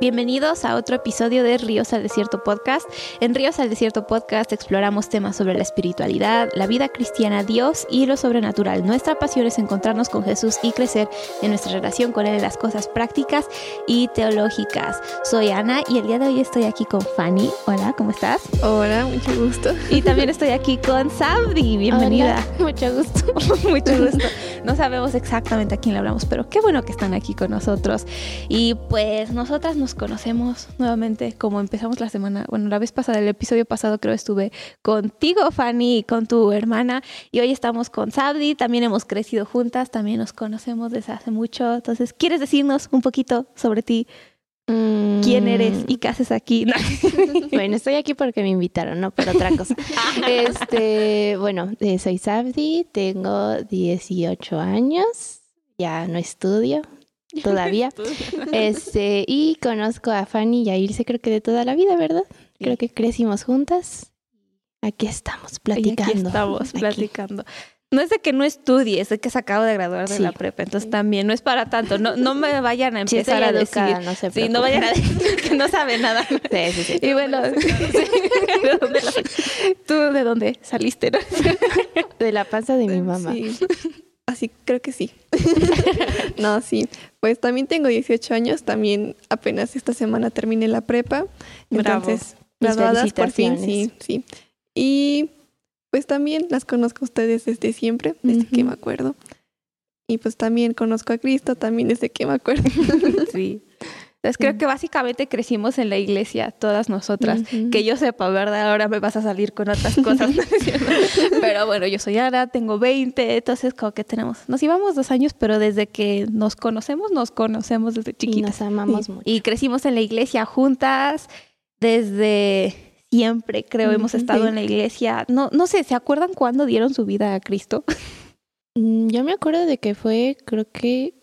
Bienvenidos a otro episodio de Ríos al Desierto Podcast. En Ríos al Desierto Podcast exploramos temas sobre la espiritualidad, la vida cristiana, Dios y lo sobrenatural. Nuestra pasión es encontrarnos con Jesús y crecer en nuestra relación con Él en las cosas prácticas y teológicas. Soy Ana y el día de hoy estoy aquí con Fanny. Hola, ¿cómo estás? Hola, mucho gusto. Y también estoy aquí con Sabdi. Bienvenida. Hola, mucho gusto. mucho gusto. No sabemos exactamente a quién le hablamos, pero qué bueno que están aquí con nosotros. Y pues nosotras nos conocemos nuevamente como empezamos la semana, bueno, la vez pasada, el episodio pasado creo estuve contigo, Fanny, y con tu hermana, y hoy estamos con Sabdi, también hemos crecido juntas, también nos conocemos desde hace mucho, entonces, ¿quieres decirnos un poquito sobre ti? ¿Quién eres y qué haces aquí? bueno, estoy aquí porque me invitaron, no por otra cosa. este, bueno, eh, soy Sabdi, tengo 18 años, ya no estudio, todavía. este, y conozco a Fanny y a Ilse creo que de toda la vida, ¿verdad? Creo que crecimos juntas. Aquí estamos platicando. aquí estamos platicando. No es de que no estudie, es de que se acabo de graduar de la prepa, entonces también no es para tanto. No, no me vayan a empezar a decir, no se sí, no vayan a decir que no sabe nada. Sí, sí, sí. Y bueno, ¿tú de dónde saliste? De la panza de mi mamá. Sí. Así creo que sí. no, sí. Pues también tengo 18 años, también apenas esta semana terminé la prepa. Entonces, graduadas por fin, sí, sí. Y pues también las conozco a ustedes desde siempre, desde que me acuerdo. Y pues también conozco a Cristo también desde que me acuerdo. sí. Entonces creo que básicamente crecimos en la iglesia, todas nosotras. Que yo sepa, ¿verdad? Ahora me vas a salir con otras cosas. pero bueno, yo soy Ana, tengo 20, entonces como que tenemos, nos íbamos dos años, pero desde que nos conocemos, nos conocemos desde chiquitas. Y nos amamos mucho. Y crecimos en la iglesia juntas desde siempre, creo, hemos estado en la iglesia. No, no sé, ¿se acuerdan cuándo dieron su vida a Cristo? Mm, yo me acuerdo de que fue, creo que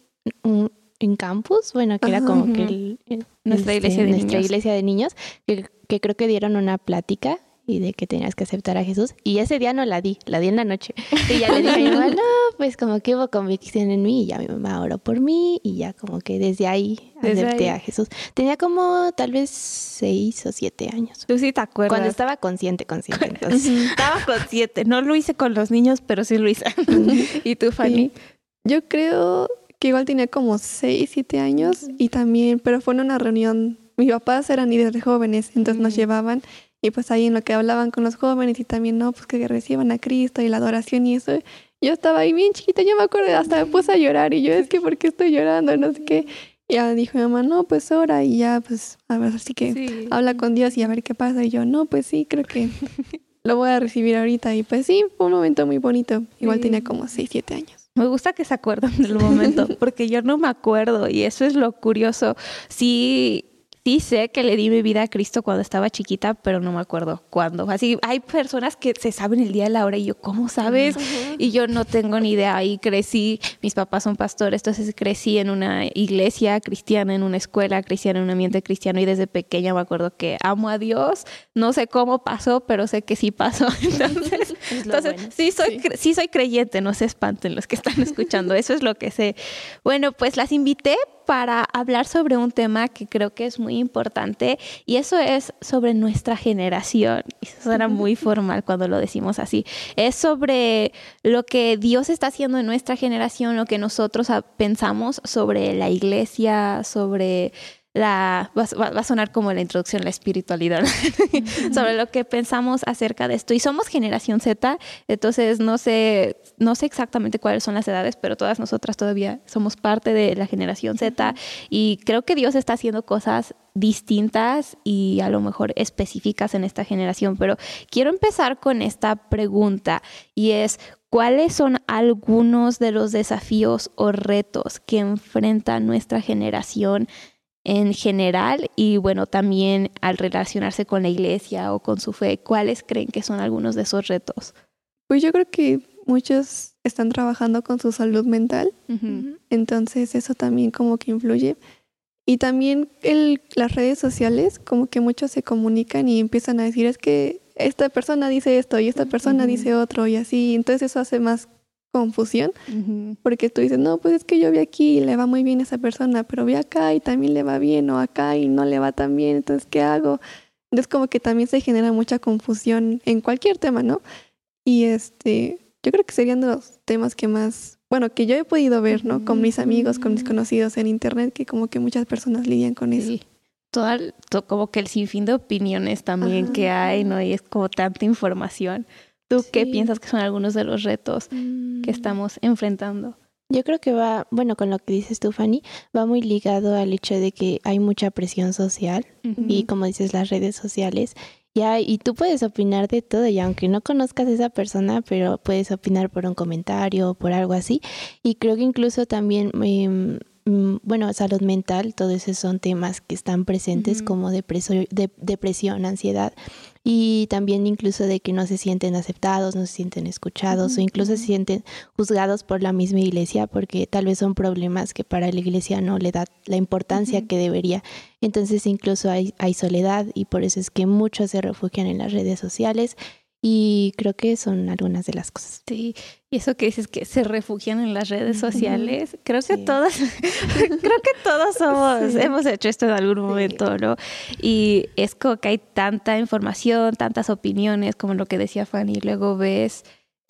en campus, bueno, que era como que nuestra, este, iglesia, de nuestra niños. iglesia de niños, que, que creo que dieron una plática y de que tenías que aceptar a Jesús. Y ese día no la di, la di en la noche. Y ya le dije a mi mamá, no, pues como que hubo convicción en mí y ya mi mamá oró por mí y ya como que desde ahí Desde acepté ahí. a Jesús. Tenía como tal vez seis o siete años. Tú sí te acuerdas. Cuando estaba consciente, consciente. Entonces, Estaba consciente. No lo hice con los niños, pero sí lo hice. ¿Y tú, Fanny? Sí. Yo creo que igual tenía como 6, 7 años y también, pero fue en una reunión. Mis papás eran líderes de jóvenes, entonces nos llevaban y pues ahí en lo que hablaban con los jóvenes y también, no, pues que reciban a Cristo y la adoración y eso. Yo estaba ahí bien chiquita, yo me acuerdo, hasta me puse a llorar y yo, es que, ¿por qué estoy llorando? No sé qué. Y ya dijo mi mamá, no, pues ora y ya, pues, a ver, así que Sí. habla con Dios y a ver qué pasa. Y yo, no, pues sí, creo que lo voy a recibir ahorita. Y pues sí, fue un momento muy bonito. Igual Sí. tenía como 6, 7 años. Me gusta que se acuerdan del momento, porque yo no me acuerdo y eso es lo curioso. Sí, sí sé que le di mi vida a Cristo cuando estaba chiquita, pero no me acuerdo cuándo. Así, hay personas que se saben el día y la hora y yo, ¿cómo sabes? Y yo no tengo ni idea. Ahí crecí, mis papás son pastores, entonces crecí en una iglesia cristiana, en una escuela cristiana, en un ambiente cristiano y desde pequeña me acuerdo que amo a Dios. No sé cómo pasó, pero sé que sí pasó. Entonces, entonces bueno. sí, soy, cre- sí soy creyente, no se espanten los que están escuchando, eso es lo que sé. Bueno, pues las invité para hablar sobre un tema que creo que es muy importante y eso es sobre nuestra generación. Y Eso suena muy formal cuando lo decimos así. Es sobre lo que Dios está haciendo en nuestra generación, lo que nosotros pensamos sobre la iglesia, sobre la va, a sonar como la introducción la espiritualidad sobre lo que pensamos acerca de esto. Y somos generación Z entonces no sé no sé exactamente cuáles son las edades pero todas nosotras todavía somos parte de la generación Z y creo que Dios está haciendo cosas distintas y a lo mejor específicas en esta generación. Pero quiero empezar con esta pregunta y es ¿Cuáles son algunos de los desafíos o retos que enfrenta nuestra generación en general y bueno, también al relacionarse con la iglesia o con su fe, ¿cuáles creen que son algunos de esos retos? Pues yo creo que muchos están trabajando con su salud mental, entonces eso también como que influye. Y también el, las redes sociales, como que muchos se comunican y empiezan a decir, es que esta persona dice esto y esta persona dice otro y así, entonces eso hace más confusión, porque tú dices, no, pues es que yo vi aquí y le va muy bien a esa persona, pero vi acá y también le va bien, o acá y no le va tan bien, entonces, ¿qué hago? Entonces, como que también se genera mucha confusión en cualquier tema, ¿no? Y este, yo creo que serían de los temas que más, bueno, que yo he podido ver, ¿no? Con mis amigos, con mis conocidos en internet, que como que muchas personas lidian con eso. Todo, como que el sinfín de opiniones también que hay, ¿no? Y es como tanta información. ¿Tú qué piensas que son algunos de los retos que mm. estamos enfrentando? Yo creo que va, bueno, con lo que dices tú, Fanny, va muy ligado al hecho de que hay mucha presión social y como dices, las redes sociales ya, y tú puedes opinar de todo, y aunque no conozcas a esa persona, pero puedes opinar por un comentario o por algo así. Y creo que incluso también, em, bueno, salud mental, todos esos son temas que están presentes como depresión, depresión, ansiedad y también incluso de que no se sienten aceptados, no se sienten escuchados o incluso se sienten juzgados por la misma iglesia porque tal vez son problemas que para la iglesia no le da la importancia que debería. Entonces incluso hay, hay soledad y por eso es que muchos se refugian en las redes sociales y creo que son algunas de las cosas. Sí, y eso que dices que se refugian en las redes sociales, creo que todas, creo que todos somos, hemos hecho esto en algún momento, ¿no? Y es como que hay tanta información, tantas opiniones, como lo que decía Fanny, luego ves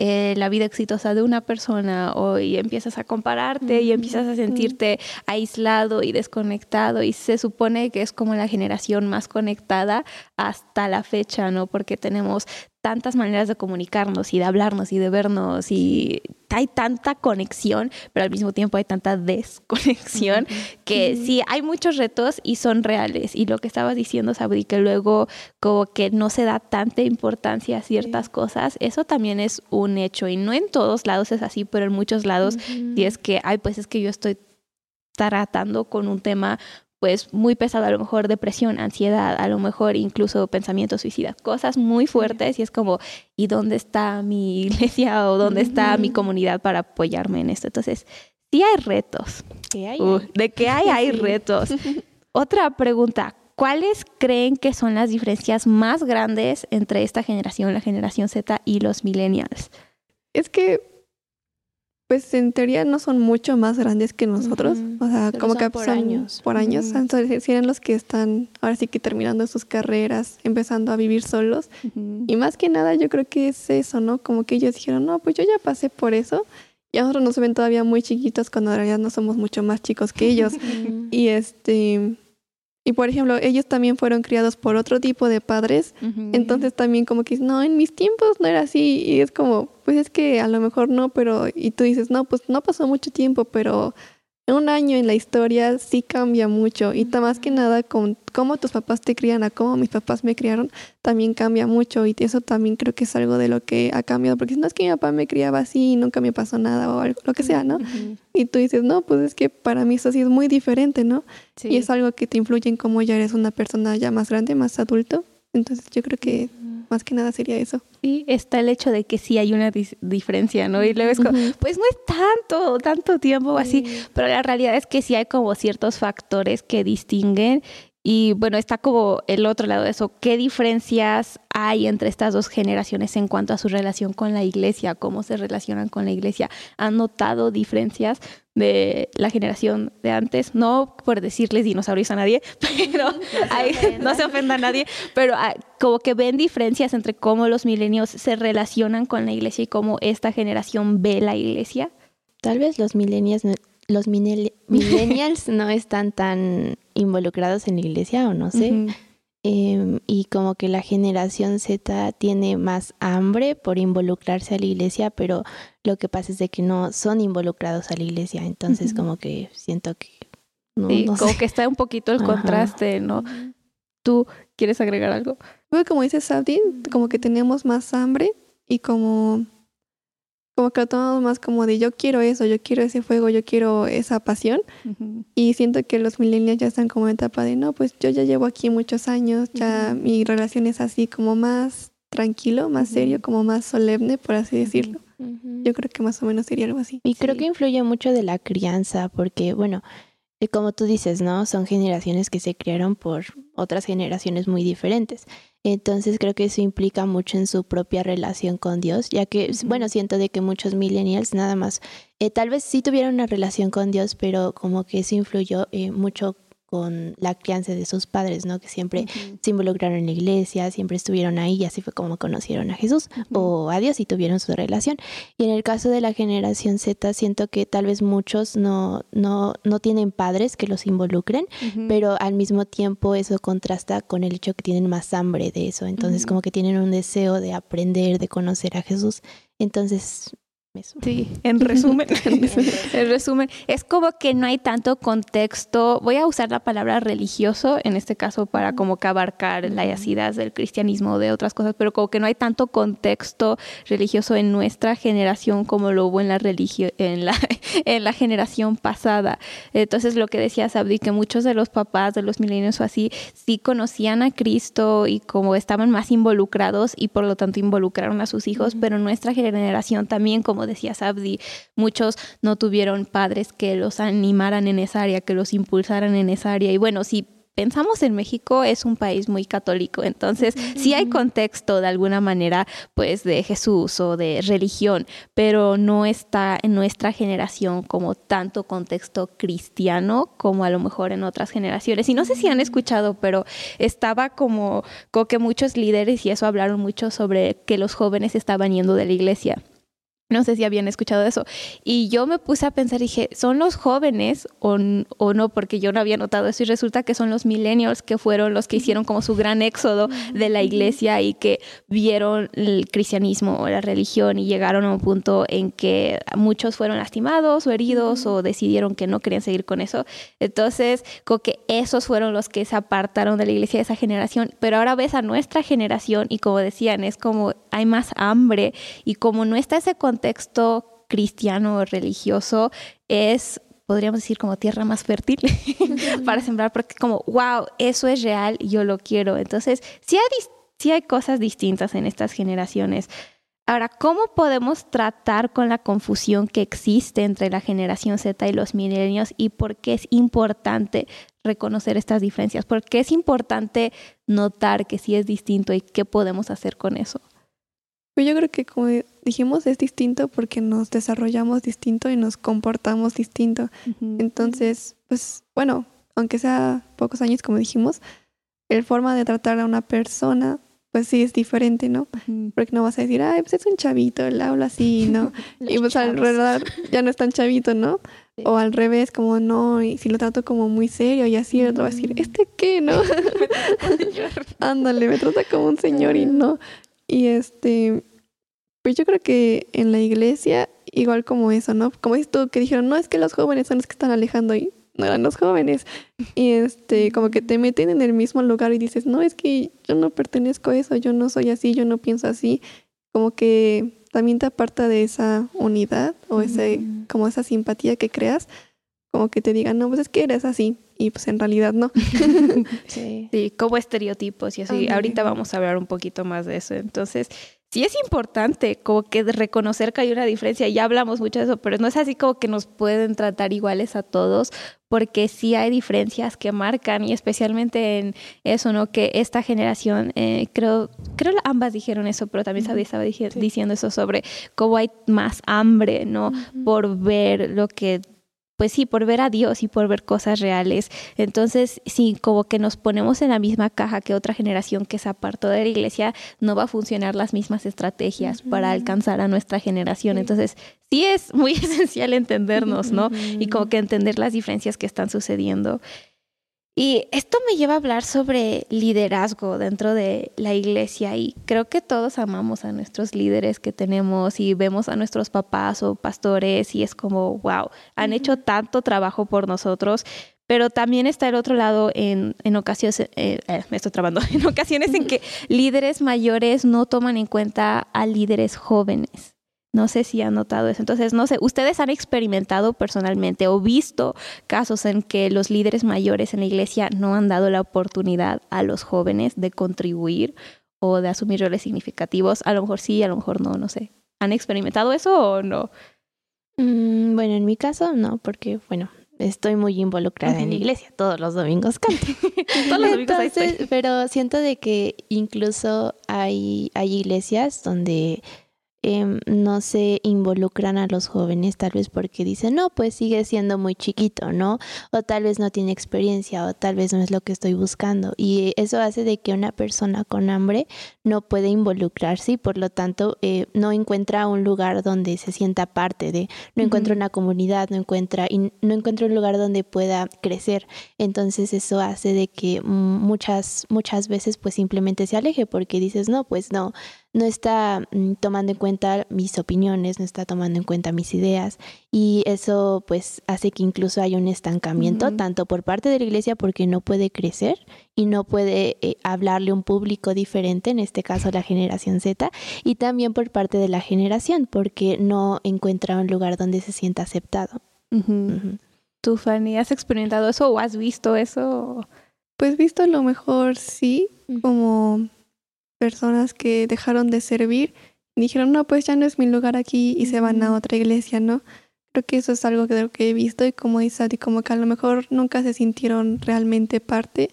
eh, la vida exitosa de una persona o, y empiezas a compararte y empiezas a sentirte aislado y desconectado y se supone que es como la generación más conectada hasta la fecha, ¿no? Porque tenemos tantas maneras de comunicarnos y de hablarnos y de vernos y hay tanta conexión, pero al mismo tiempo hay tanta desconexión que sí, hay muchos retos y son reales. Y lo que estabas diciendo, Sabri, que luego como que no se da tanta importancia a ciertas cosas, eso también es un hecho. Y no en todos lados es así, pero en muchos lados sí es que, ay, pues es que yo estoy tratando con un tema pues muy pesado, a lo mejor depresión, ansiedad, a lo mejor incluso pensamiento suicida, cosas muy fuertes y es como, ¿y dónde está mi iglesia o dónde está mi comunidad para apoyarme en esto? Entonces, sí hay retos. hay? de que hay, hay retos. Otra pregunta, ¿cuáles creen que son las diferencias más grandes entre esta generación, la generación Z y los millennials? Es que pues en teoría no son mucho más grandes que nosotros. O sea, como que por años. Por años. Serían los que están ahora sí que terminando sus carreras, empezando a vivir solos. Y más que nada yo creo que es eso, ¿no? Como que ellos dijeron, no, pues yo ya pasé por eso. Y a nosotros nos ven todavía muy chiquitos cuando en realidad no somos mucho más chicos que ellos. y este... Y por ejemplo, ellos también fueron criados por otro tipo de padres, entonces también como que, no, en mis tiempos no era así, y es como, pues es que a lo mejor no, pero, y tú dices, no, pues no pasó mucho tiempo, pero un año en la historia sí cambia mucho y más que nada con cómo tus papás te crían a cómo mis papás me criaron, también cambia mucho y eso también creo que es algo de lo que ha cambiado, porque si no es que mi papá me criaba así y nunca me pasó nada o algo, lo que sea, ¿no? Y tú dices, no, pues es que para mí eso sí es muy diferente, ¿no? Y es algo que te influye en cómo ya eres una persona ya más grande, más adulto. Entonces yo creo que más que nada sería eso. Sí, está el hecho de que sí hay una diferencia, ¿no? Y luego es como, pues no es tanto, tanto tiempo así, pero la realidad es que sí hay como ciertos factores que distinguen y bueno, está como el otro lado de eso. ¿Qué diferencias hay entre estas dos generaciones en cuanto a su relación con la iglesia? ¿Cómo se relacionan con la iglesia? ¿Han notado diferencias de la generación de antes? No por decirles dinosaurios a nadie, pero no se, ofenda a nadie, pero como que ven diferencias entre cómo los milenios se relacionan con la iglesia y cómo esta generación ve la iglesia. Tal vez los los millennials no están tan involucrados en la iglesia o no sé. Em, y como que la generación Z tiene más hambre por involucrarse a la iglesia, pero lo que pasa es de que no son involucrados a la iglesia. Entonces como que siento que... No, como que está un poquito el contraste, ¿no? ¿Tú quieres agregar algo? Como dice Sabdin, como que tenemos más hambre y como como que lo tomamos más como de yo quiero eso, yo quiero ese fuego, yo quiero esa pasión. Y siento que los millennials ya están como en etapa de no, pues yo ya llevo aquí muchos años, ya mi relación es así como más tranquilo, más serio, como más solemne, por así decirlo. Yo creo que más o menos sería algo así. Y creo que influye mucho de la crianza, porque bueno, eh, como tú dices, ¿no? Son generaciones que se crearon por otras generaciones muy diferentes. Entonces creo que eso implica mucho en su propia relación con Dios, ya que, bueno, siento de que muchos millennials nada más, eh, tal vez sí tuvieron una relación con Dios, pero como que eso influyó eh, mucho con la crianza de sus padres, ¿no? Que siempre se involucraron en la iglesia, siempre estuvieron ahí y así fue como conocieron a Jesús o a Dios y tuvieron su relación. Y en el caso de la generación Z, siento que tal vez muchos no, no, no tienen padres que los involucren, pero al mismo tiempo eso contrasta con el hecho que tienen más hambre de eso. Entonces como que tienen un deseo de aprender, de conocer a Jesús. Entonces Sí, en resumen, en resumen, es como que no hay tanto contexto, voy a usar la palabra religioso en este caso para como que abarcar las ideas del cristianismo o de otras cosas, pero como que no hay tanto contexto religioso en nuestra generación como lo hubo en la religio en la en la generación pasada. Entonces lo que decía Sabdi que muchos de los papás de los milenios o así sí conocían a Cristo y como estaban más involucrados y por lo tanto involucraron a sus hijos, pero nuestra generación también como decía Sabdi, muchos no tuvieron padres que los animaran en esa área, que los impulsaran en esa área. Y bueno, si pensamos en México, es un país muy católico, entonces sí hay contexto de alguna manera, pues de Jesús o de religión, pero no está en nuestra generación como tanto contexto cristiano como a lo mejor en otras generaciones. Y no sé si han escuchado, pero estaba como, como que muchos líderes y eso hablaron mucho sobre que los jóvenes estaban yendo de la iglesia. No sé si habían escuchado eso. Y yo me puse a pensar, dije, ¿son los jóvenes o, o, no? Porque yo no había notado eso y resulta que son los millennials que fueron los que hicieron como su gran éxodo de la iglesia y que vieron el cristianismo o la religión y llegaron a un punto en que muchos fueron lastimados o heridos o decidieron que no querían seguir con eso. Entonces, como que esos fueron los que se apartaron de la iglesia de esa generación. Pero ahora ves a nuestra generación y como decían, es como hay más hambre y como no está ese contexto contexto cristiano o religioso es podríamos decir como tierra más fértil para sembrar, porque como, wow, eso es real, yo lo quiero. Entonces, sí hay, sí hay cosas distintas en estas generaciones. Ahora, ¿cómo podemos tratar con la confusión que existe entre la generación Z y los milenios y por qué es importante reconocer estas diferencias? ¿Por qué es importante notar que sí es distinto y qué podemos hacer con eso? Pues yo creo que como dijimos es distinto porque nos desarrollamos distinto y nos comportamos distinto. Entonces, pues bueno, aunque sea pocos años como dijimos, el forma de tratar a una persona pues sí es diferente, ¿no? Porque no vas a decir, ay, pues es un chavito, él habla así, ¿no? y pues alrededor ya no es tan chavito, ¿no? O al revés, como no, y si lo trato como muy serio y así, el otro va a decir, ¿este qué, no? Ándale, me trata como un señor y no. Y este, pues yo creo que en la iglesia, igual como eso, ¿no? Como dices tú, que dijeron, no, es que los jóvenes son los que están alejando y no eran los jóvenes. Y este, como que te meten en el mismo lugar y dices, no, es que yo no pertenezco a eso, yo no soy así, yo no pienso así. Como que también te aparta de esa unidad o ese, como esa simpatía que creas, como que te digan, no, pues es que eres así y pues en realidad no. sí. sí, como estereotipos y así. Ahorita vamos a hablar un poquito más de eso. Entonces, sí es importante como que reconocer que hay una diferencia. Ya hablamos mucho de eso, pero no es así como que nos pueden tratar iguales a todos, porque sí hay diferencias que marcan y especialmente en eso, ¿no? Que esta generación, eh, creo, creo ambas dijeron eso, pero también estaba diciendo eso sobre cómo hay más hambre, ¿no? Por ver lo que pues sí, por ver a Dios y por ver cosas reales. Entonces, sí, como que nos ponemos en la misma caja que otra generación que se apartó de la iglesia, no va a funcionar las mismas estrategias para alcanzar a nuestra generación. Entonces, sí es muy esencial entendernos, ¿no? Y como que entender las diferencias que están sucediendo. Y esto me lleva a hablar sobre liderazgo dentro de la iglesia y creo que todos amamos a nuestros líderes que tenemos y vemos a nuestros papás o pastores y es como, wow, han hecho tanto trabajo por nosotros, pero también está el otro lado en, en ocasiones, eh, eh, me estoy trabando, en ocasiones en que líderes mayores no toman en cuenta a líderes jóvenes. No sé si han notado eso. Entonces, no sé, ¿ustedes han experimentado personalmente o visto casos en que los líderes mayores en la iglesia no han dado la oportunidad a los jóvenes de contribuir o de asumir roles significativos? A lo mejor sí, a lo mejor no, no sé. ¿Han experimentado eso o no? Mm, bueno, en mi caso no, porque, bueno, estoy muy involucrada en la iglesia, todos los domingos canto. Todos los domingos ahí estoy. Entonces, pero siento de que incluso hay, hay iglesias donde em, no se involucran a los jóvenes, tal vez porque dicen, no, pues sigue siendo muy chiquito, ¿no? O tal vez no tiene experiencia, o tal vez no es lo que estoy buscando. Y eso hace de que una persona con hambre no puede involucrarse y por lo tanto eh, no encuentra un lugar donde se sienta parte de, no encuentra una comunidad, no encuentra, y no encuentra un lugar donde pueda crecer. Entonces eso hace de que muchas, muchas veces pues simplemente se aleje porque dices, no, pues no, no está mm, tomando en cuenta mis opiniones, no está tomando en cuenta mis ideas y eso pues hace que incluso haya un estancamiento tanto por parte de la iglesia porque no puede crecer y no puede eh, hablarle a un público diferente, en este caso la generación Z, y también por parte de la generación porque no encuentra un lugar donde se sienta aceptado. Ujú. Ujú. ¿Tú, Fanny, has experimentado eso o has visto eso? Pues visto a lo mejor sí, como personas que dejaron de servir dijeron, no, pues ya no es mi lugar aquí y se van a otra iglesia, ¿no? Creo que eso es algo que, que he visto y como dice Adi, como que a lo mejor nunca se sintieron realmente parte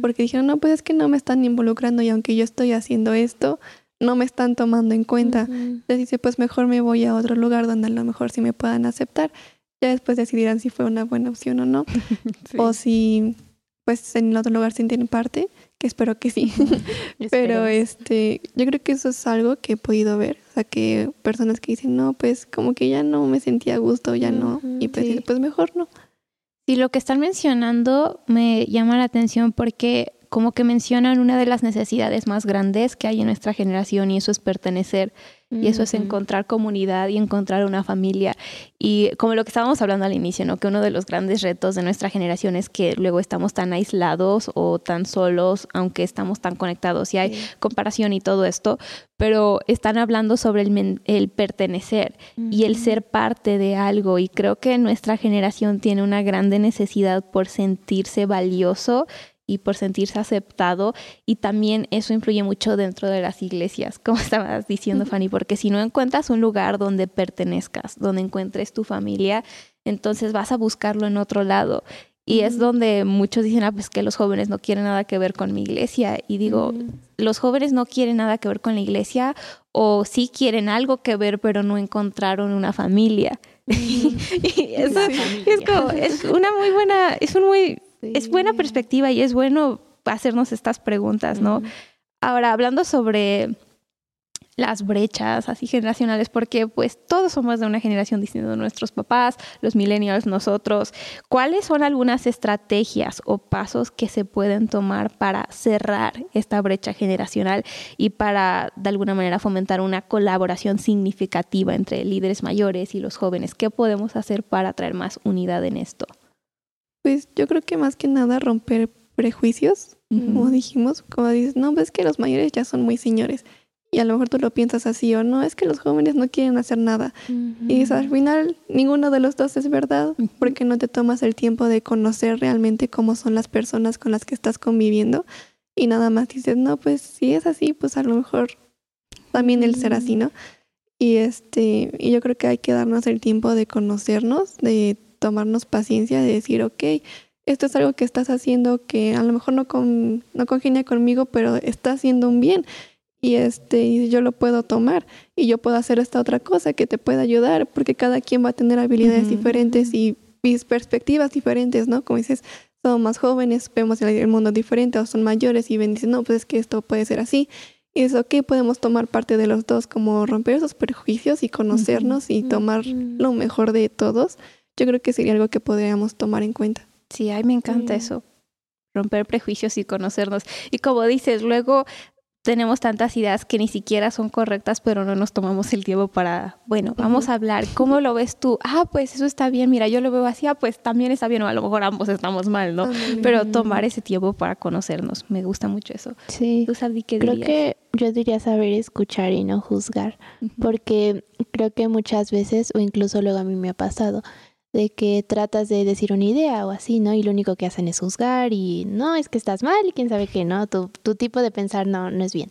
porque dijeron, no, pues es que no me están involucrando y aunque yo estoy haciendo esto, no me están tomando en cuenta. Ujú. Entonces dice, pues mejor me voy a otro lugar donde a lo mejor sí me puedan aceptar. Ya después decidirán si fue una buena opción o no. Sí. O si pues en otro lugar se tienen parte, que espero que sí. Pero este, yo creo que eso es algo que he podido ver. O sea, que personas que dicen, no, pues como que ya no me sentía a gusto, ya no. Y pues, sí. pues mejor no. Sí, lo que están mencionando me llama la atención porque como que mencionan una de las necesidades más grandes que hay en nuestra generación y eso es pertenecer y eso es encontrar comunidad y encontrar una familia. Y como lo que estábamos hablando al inicio, ¿no? Que uno de los grandes retos de nuestra generación es que luego estamos tan aislados o tan solos, aunque estamos tan conectados y hay Sí. comparación y todo esto, pero están hablando sobre el, el pertenecer y el ser parte de algo. Y creo que nuestra generación tiene una grande necesidad por sentirse valioso y por sentirse aceptado. Y también eso influye mucho dentro de las iglesias, como estabas diciendo, Fanny, porque si no encuentras un lugar donde pertenezcas, donde encuentres tu familia, entonces vas a buscarlo en otro lado. Y es donde muchos dicen, ah, pues que los jóvenes no quieren nada que ver con mi iglesia. Y digo, los jóvenes no quieren nada que ver con la iglesia o sí quieren algo que ver, pero no encontraron una familia. y eso es como, es una muy buena, es un muy, es buena perspectiva y es bueno hacernos estas preguntas, ¿no? Ahora, hablando sobre las brechas así generacionales, porque pues todos somos de una generación distinta, nuestros papás, los millennials, nosotros. ¿Cuáles son algunas estrategias o pasos que se pueden tomar para cerrar esta brecha generacional y para de alguna manera fomentar una colaboración significativa entre líderes mayores y los jóvenes? ¿Qué podemos hacer para traer más unidad en esto? Pues yo creo que más que nada romper prejuicios, como dijimos, como dices, no, pues es que los mayores ya son muy señores. Y a lo mejor tú lo piensas así o no, es que los jóvenes no quieren hacer nada. Y dices, al final ninguno de los dos es verdad, porque no te tomas el tiempo de conocer realmente cómo son las personas con las que estás conviviendo. Y nada más dices, no, pues si es así, pues a lo mejor también el ser así, ¿no? Y este, y yo creo que hay que darnos el tiempo de conocernos, de tomarnos paciencia, de decir, ok, esto es algo que estás haciendo que a lo mejor no, con, no congenia conmigo, pero está haciendo un bien. Y este, y yo lo puedo tomar y yo puedo hacer esta otra cosa que te pueda ayudar, porque cada quien va a tener habilidades diferentes y perspectivas diferentes, ¿no? Como dices, somos más jóvenes, vemos el, mundo diferente, o son mayores y ven, dicen, no, pues es que esto puede ser así. Y es ok, podemos tomar parte de los dos, como romper esos prejuicios y conocernos y tomar lo mejor de todos. Yo creo que sería algo que podríamos tomar en cuenta. Sí, ay, me encanta Sí. eso. Romper prejuicios y conocernos. Y como dices, luego tenemos tantas ideas que ni siquiera son correctas, pero no nos tomamos el tiempo para, bueno, vamos a hablar. ¿Cómo lo ves tú? Ah, pues eso está bien. Mira, yo lo veo así, ah, pues también está bien. O a lo mejor ambos estamos mal, ¿no? Pero tomar ese tiempo para conocernos. Me gusta mucho eso. Sí. ¿Tú, Sadie, qué Creo dirías? que yo diría saber escuchar y no juzgar, porque creo que muchas veces, o incluso luego a mí me ha pasado, de que tratas de decir una idea o así, ¿no? Y lo único que hacen es juzgar y no, es que estás mal y quién sabe qué, ¿no? Tu, tu tipo de pensar no, no es bien.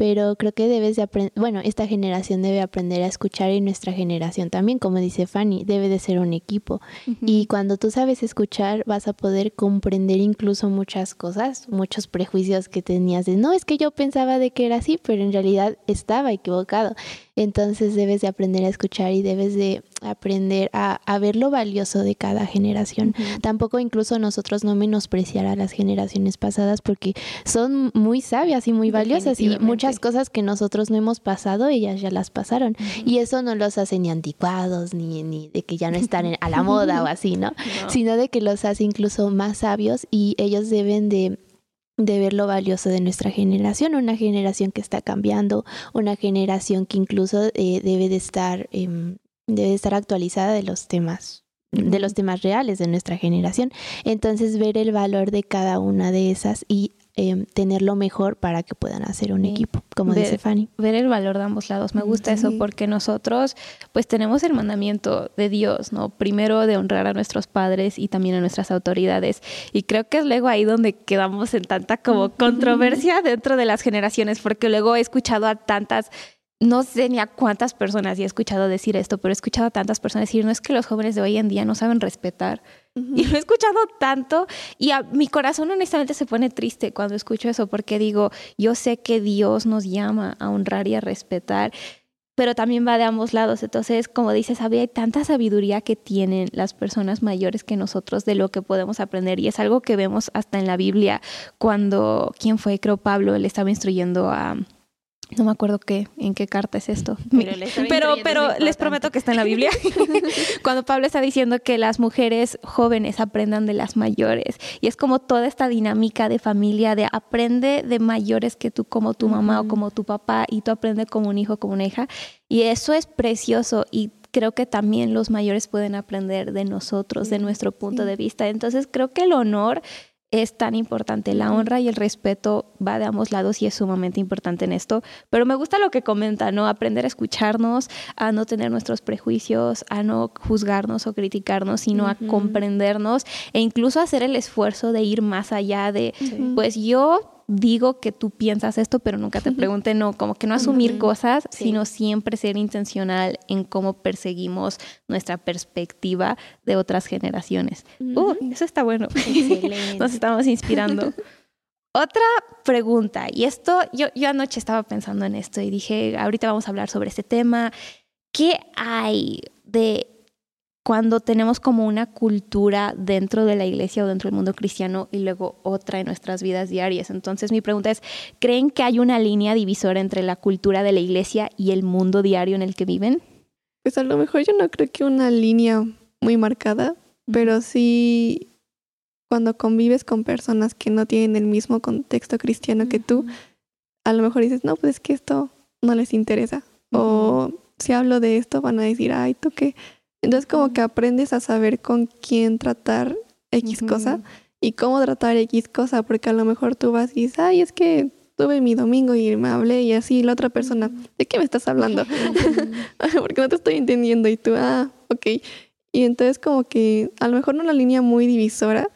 Pero creo que debes de aprender, bueno, esta generación debe aprender a escuchar y nuestra generación también, como dice Fanny, debe de ser un equipo. Y cuando tú sabes escuchar, vas a poder comprender incluso muchas cosas, muchos prejuicios que tenías de, no, es que yo pensaba de que era así, pero en realidad estaba equivocado. Entonces debes de aprender a escuchar y debes de aprender a, ver lo valioso de cada generación. Tampoco incluso nosotros no menospreciar a las generaciones pasadas porque son muy sabias y muy valiosas y muchas cosas que nosotros no hemos pasado, ellas ya las pasaron. Y eso no los hace ni anticuados, ni, ni de que ya no están a la moda o así, ¿no? Sino de que los hace incluso más sabios y ellos deben de de ver lo valioso de nuestra generación, una generación que está cambiando, una generación que incluso eh, debe de estar em, debe estar actualizada de los temas de los temas reales de nuestra generación. Entonces ver el valor de cada una de esas y eh, tener lo mejor para que puedan hacer un equipo, como dice Fanny. Ver el valor de ambos lados. Me gusta eso porque nosotros pues tenemos el mandamiento de Dios, ¿no? Primero de honrar a nuestros padres y también a nuestras autoridades. Y creo que es luego ahí donde quedamos en tanta como controversia dentro de las generaciones porque luego he escuchado a tantas no sé ni a cuántas personas y he escuchado decir esto, pero he escuchado a tantas personas decir, no es que los jóvenes de hoy en día no saben respetar. Y lo he escuchado tanto y a mi corazón honestamente se pone triste cuando escucho eso, porque digo, yo sé que Dios nos llama a honrar y a respetar, pero también va de ambos lados. Entonces, como dices, había tanta sabiduría que tienen las personas mayores que nosotros de lo que podemos aprender y es algo que vemos hasta en la Biblia cuando, ¿quién fue? Creo Pablo, le estaba instruyendo a no me acuerdo qué, en qué carta es esto. Pero, pero, les prometo que está en la Biblia. Cuando Pablo está diciendo que las mujeres jóvenes aprendan de las mayores. Y es como toda esta dinámica de familia, de aprende de mayores que tú, como tu mamá o como tu papá, y tú aprendes como un hijo, como una hija. Y eso es precioso. Y creo que también los mayores pueden aprender de nosotros, de nuestro punto de vista. Entonces creo que el honor es tan importante. La honra y el respeto va de ambos lados y es sumamente importante en esto. Pero me gusta lo que comenta, ¿no? Aprender a escucharnos, a no tener nuestros prejuicios, a no juzgarnos o criticarnos, sino a comprendernos e incluso hacer el esfuerzo de ir más allá de, pues yo digo que tú piensas esto, pero nunca te pregunté, no, como que no asumir cosas, sino siempre ser intencional en cómo perseguimos nuestra perspectiva de otras generaciones. Uh, eso está bueno. Excelente. Nos estamos inspirando. Otra pregunta, y esto, yo, yo anoche estaba pensando en esto y dije, ahorita vamos a hablar sobre este tema. ¿Qué hay de cuando tenemos como una cultura dentro de la iglesia o dentro del mundo cristiano y luego otra en nuestras vidas diarias. Entonces mi pregunta es, ¿creen que hay una línea divisora entre la cultura de la iglesia y el mundo diario en el que viven? Pues a lo mejor yo no creo que una línea muy marcada, pero sí cuando convives con personas que no tienen el mismo contexto cristiano que tú, a lo mejor dices, no, pues es que esto no les interesa. O si hablo de esto, van a decir, ay, tú qué entonces como que aprendes a saber con quién tratar X cosa y cómo tratar X cosa, porque a lo mejor tú vas y dices, ay, es que tuve mi domingo y me hablé y así la otra persona, ¿de qué me estás hablando? porque no te estoy entendiendo y tú, ah, ok. Y entonces como que a lo mejor no la línea muy divisora,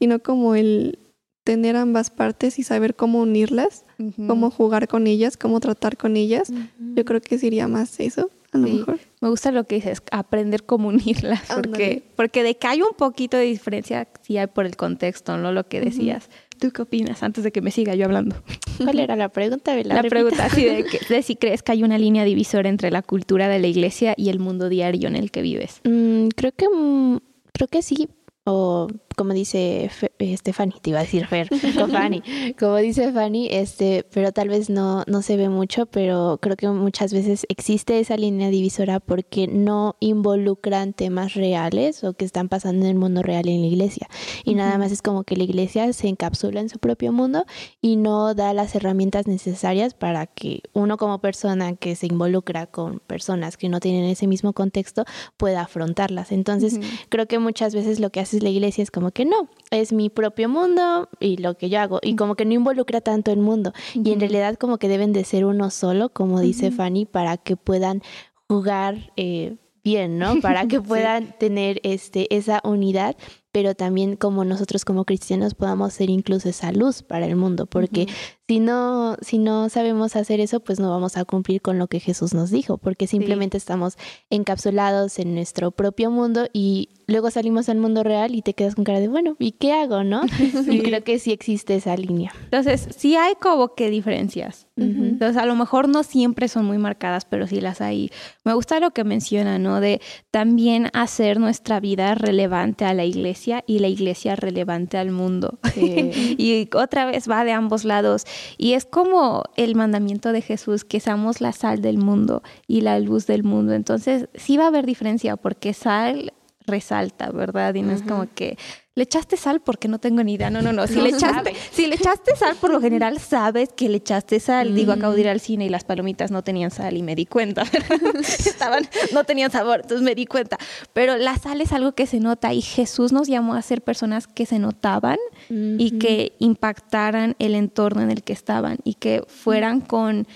sino como el tener ambas partes y saber cómo unirlas, cómo jugar con ellas, cómo tratar con ellas. Yo creo que sería más eso. Me gusta lo que dices, aprender cómo unirlas, porque, porque de que hay un poquito de diferencia, sí hay por el contexto, ¿no? Lo que decías. ¿Tú qué opinas antes de que me siga yo hablando? ¿Cuál era la pregunta? La, pregunta, sí, de, si crees que hay una línea divisora entre la cultura de la iglesia y el mundo diario en el que vives. Mm, creo que mm, creo que sí, o como dice este Fanny, te iba a decir Fer, Fanny, como dice Fanny, este, pero tal vez no, no se ve mucho, pero creo que muchas veces existe esa línea divisora porque no involucran temas reales o que están pasando en el mundo real en la iglesia. Y nada más es como que la iglesia se encapsula en su propio mundo y no da las herramientas necesarias para que uno como persona que se involucra con personas que no tienen ese mismo contexto pueda afrontarlas. Entonces, creo que muchas veces lo que hace la iglesia es como que no, es mi propio mundo y lo que yo hago. Y como que no involucra tanto el mundo. Y en realidad como que deben de ser uno solo, como dice Fanny, para que puedan jugar eh, bien, ¿no? Para que puedan tener este, esa unidad pero también como nosotros como cristianos podamos ser incluso esa luz para el mundo, porque si no, si no sabemos hacer eso, pues no vamos a cumplir con lo que Jesús nos dijo, porque simplemente estamos encapsulados en nuestro propio mundo y luego salimos al mundo real y te quedas con cara de, bueno, ¿y qué hago, no? Y creo que sí existe esa línea. Entonces, sí hay como que diferencias. Entonces, a lo mejor no siempre son muy marcadas, pero sí las hay. Me gusta lo que menciona, ¿no? De también hacer nuestra vida relevante a la iglesia y la iglesia relevante al mundo. y otra vez va de ambos lados. Y es como el mandamiento de Jesús, que seamos la sal del mundo y la luz del mundo. Entonces, sí va a haber diferencia porque sal resalta, ¿verdad? Y no es como que le echaste sal porque no tengo ni idea. No, no, no. Si, le, echaste, si le echaste sal, por lo general sabes que le echaste sal. Digo, acabo de ir al cine y las palomitas no tenían sal y me di cuenta. Estaban, no tenían sabor, entonces me di cuenta. Pero la sal es algo que se nota y Jesús nos llamó a ser personas que se notaban y que impactaran el entorno en el que estaban y que fueran con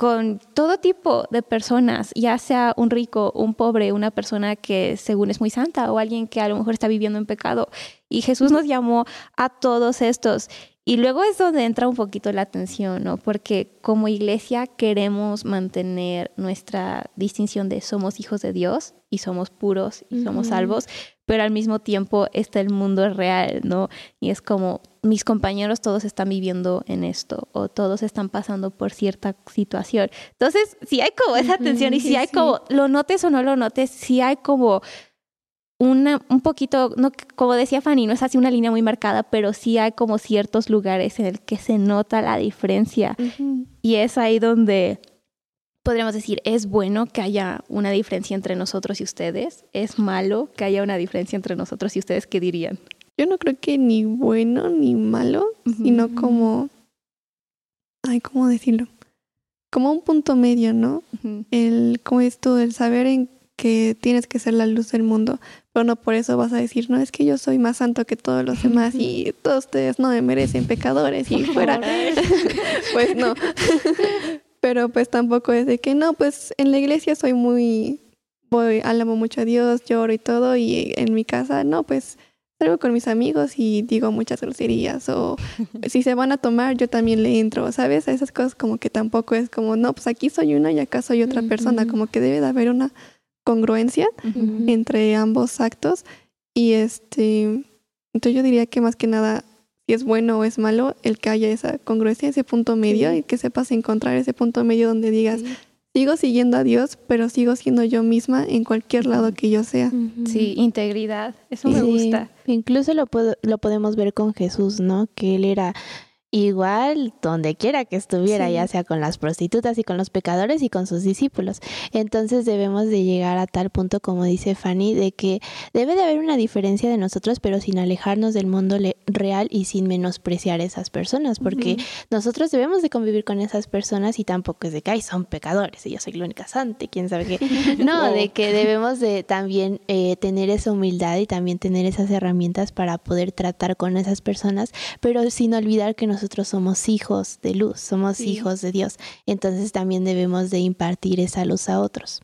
con todo tipo de personas, ya sea un rico, un pobre, una persona que según es muy santa o alguien que a lo mejor está viviendo en pecado. Y Jesús nos llamó a todos estos. Y luego es donde entra un poquito la atención, ¿no? Porque como iglesia queremos mantener nuestra distinción de somos hijos de Dios y somos puros y somos salvos, pero al mismo tiempo está el mundo real, ¿no? Y es como mis compañeros todos están viviendo en esto o todos están pasando por cierta situación. Entonces, si hay como esa tensión y si hay como, lo notes o no lo notes, si hay como una, un poquito, no, como decía Fanny, no es así una línea muy marcada, pero sí hay como ciertos lugares en el que se nota la diferencia. Y es ahí donde podríamos decir, es bueno que haya una diferencia entre nosotros y ustedes, es malo que haya una diferencia entre nosotros y ustedes, ¿qué dirían? Yo no creo que ni bueno ni malo, sino como, ay, ¿cómo decirlo? Como un punto medio, ¿no? El, como esto, el saber en que tienes que ser la luz del mundo, pero no por eso vas a decir, no, es que yo soy más santo que todos los demás y todos ustedes no me merecen pecadores y fuera. pues no. pero pues tampoco es de que no, pues en la iglesia soy muy, voy, alabo mucho a Dios, lloro y todo, y en mi casa, no, pues salgo con mis amigos y digo muchas groserías o si se van a tomar yo también le entro, ¿sabes? A esas cosas como que tampoco es como, no, pues aquí soy una y acá soy otra persona, como que debe de haber una congruencia entre ambos actos. Y este, entonces yo diría que más que nada, si es bueno o es malo, el que haya esa congruencia, ese punto medio y que sepas encontrar ese punto medio donde digas, sigo siguiendo a Dios, pero sigo siendo yo misma en cualquier lado que yo sea. Sí, integridad, eso me gusta. Incluso lo, lo podemos ver con Jesús, ¿no? Que él era igual donde quiera que estuviera, ya sea con las prostitutas y con los pecadores y con sus discípulos. Entonces debemos de llegar a tal punto, como dice Fanny, de que debe de haber una diferencia de nosotros, pero sin alejarnos del mundo real y sin menospreciar a esas personas, porque nosotros debemos de convivir con esas personas y tampoco es de que, ay, son pecadores y yo soy la única santa, quién sabe qué. No, de que debemos de también eh, tener esa humildad y también tener esas herramientas para poder tratar con esas personas, pero sin olvidar que nosotros nosotros somos hijos de luz, somos hijos de Dios. Entonces también debemos de impartir esa luz a otros.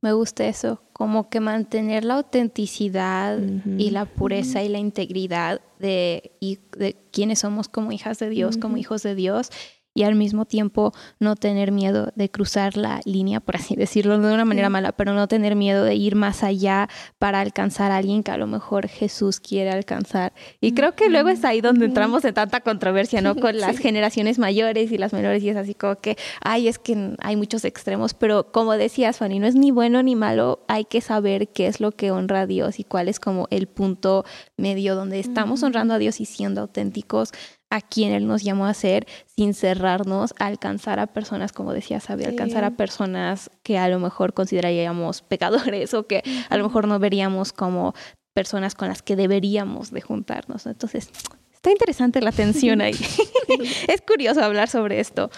Me gusta eso, como que mantener la autenticidad y la pureza y la integridad de, y de quienes somos como hijas de Dios, como hijos de Dios y al mismo tiempo no tener miedo de cruzar la línea, por así decirlo, de una manera mala, pero no tener miedo de ir más allá para alcanzar a alguien que a lo mejor Jesús quiere alcanzar. Y creo que luego es ahí donde entramos en tanta controversia, ¿no? Con las generaciones mayores y las menores y es así como que, ay, es que hay muchos extremos, pero como decías, Fanny, no es ni bueno ni malo, hay que saber qué es lo que honra a Dios y cuál es como el punto medio donde estamos honrando a Dios y siendo auténticos a quien Él nos llamó a ser sin cerrarnos a alcanzar a personas, como decía Sabi, alcanzar a personas que a lo mejor consideraríamos pecadores o que a lo mejor no veríamos como personas con las que deberíamos de juntarnos. Entonces, está interesante la tensión ahí. es curioso hablar sobre esto.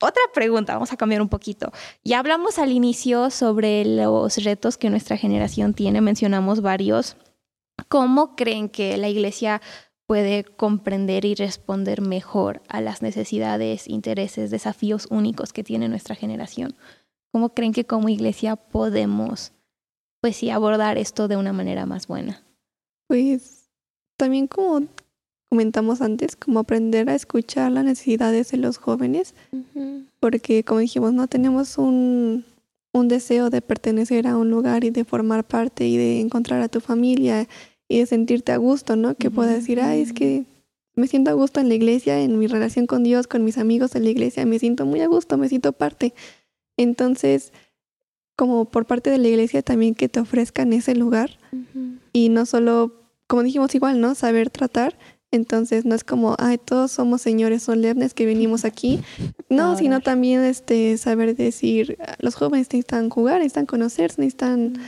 Otra pregunta, vamos a cambiar un poquito. Ya hablamos al inicio sobre los retos que nuestra generación tiene, mencionamos varios. ¿Cómo creen que la iglesia puede comprender y responder mejor a las necesidades, intereses, desafíos únicos que tiene nuestra generación. ¿Cómo creen que como iglesia podemos, pues sí, abordar esto de una manera más buena? Pues también como comentamos antes, como aprender a escuchar las necesidades de los jóvenes, porque como dijimos, no tenemos un, un deseo de pertenecer a un lugar y de formar parte y de encontrar a tu familia y de sentirte a gusto, ¿no? Que puedas decir, ay, es que me siento a gusto en la iglesia, en mi relación con Dios, con mis amigos en la iglesia, me siento muy a gusto, me siento parte. Entonces, como por parte de la iglesia también que te ofrezcan ese lugar y no solo, como dijimos igual, ¿no? Saber tratar. Entonces no es como, ay, todos somos señores solemnes que venimos aquí. No, sino también este saber decir, los jóvenes necesitan jugar, necesitan conocerse, necesitan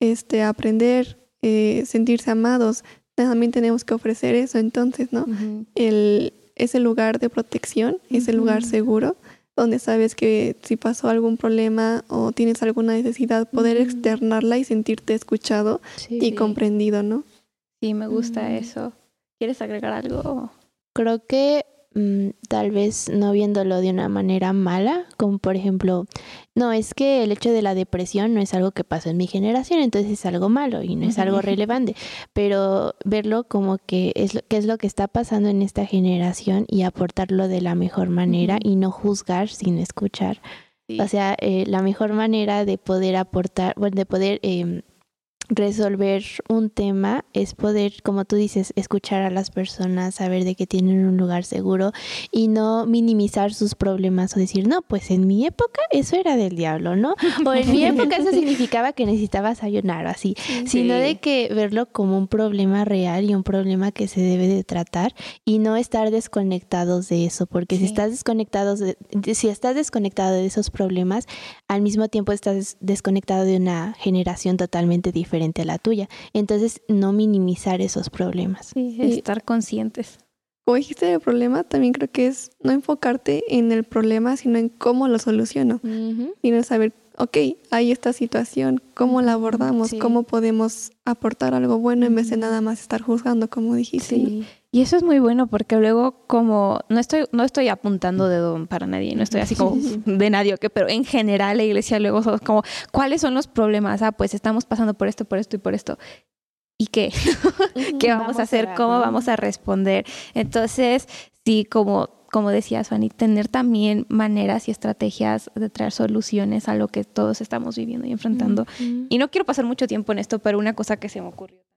este aprender, eh, sentirse amados. También tenemos que ofrecer eso entonces, ¿no? El, ese lugar de protección, ese lugar seguro donde sabes que si pasó algún problema o tienes alguna necesidad, poder externarla y sentirte escuchado y comprendido, ¿no? Sí, me gusta eso. ¿Quieres agregar algo? Creo que Mm, tal vez no viéndolo de una manera mala, como por ejemplo, no, es que el hecho de la depresión no es algo que pasó en mi generación, entonces es algo malo y no es algo relevante, pero verlo como que es lo, es lo que está pasando en esta generación y aportarlo de la mejor manera y no juzgar sin escuchar. O sea, eh, la mejor manera de poder aportar, bueno, de poder eh, resolver un tema es poder, como tú dices, escuchar a las personas, saber de que tienen un lugar seguro y no minimizar sus problemas o decir, no, pues en mi época eso era del diablo, ¿no? O en mi época eso significaba que necesitabas ayunar o así, sino de que verlo como un problema real y un problema que se debe de tratar y no estar desconectados de eso, porque si estás desconectados de, si estás desconectado de esos problemas, al mismo tiempo estás desconectado de una generación totalmente diferente a la tuya. Entonces, no minimizar esos problemas. Sí, estar conscientes. Como dijiste el problema, también creo que es no enfocarte en el problema, sino en cómo lo soluciono. Sino saber, ok, hay esta situación, cómo la abordamos, cómo podemos aportar algo bueno en vez de nada más estar juzgando, como dijiste. Sí. Y eso es muy bueno porque luego como no estoy no estoy apuntando dedo para nadie, no estoy así como de nadie, pero en general la iglesia luego somos como ¿cuáles son los problemas? Ah, pues estamos pasando por esto, por esto y por esto. ¿Y qué? ¿Qué vamos, a hacer? ¿Cómo vamos a responder? Entonces, sí, como como decía Fanny, tener también maneras y estrategias de traer soluciones a lo que todos estamos viviendo y enfrentando. Y no quiero pasar mucho tiempo en esto, pero una cosa que se me ocurrió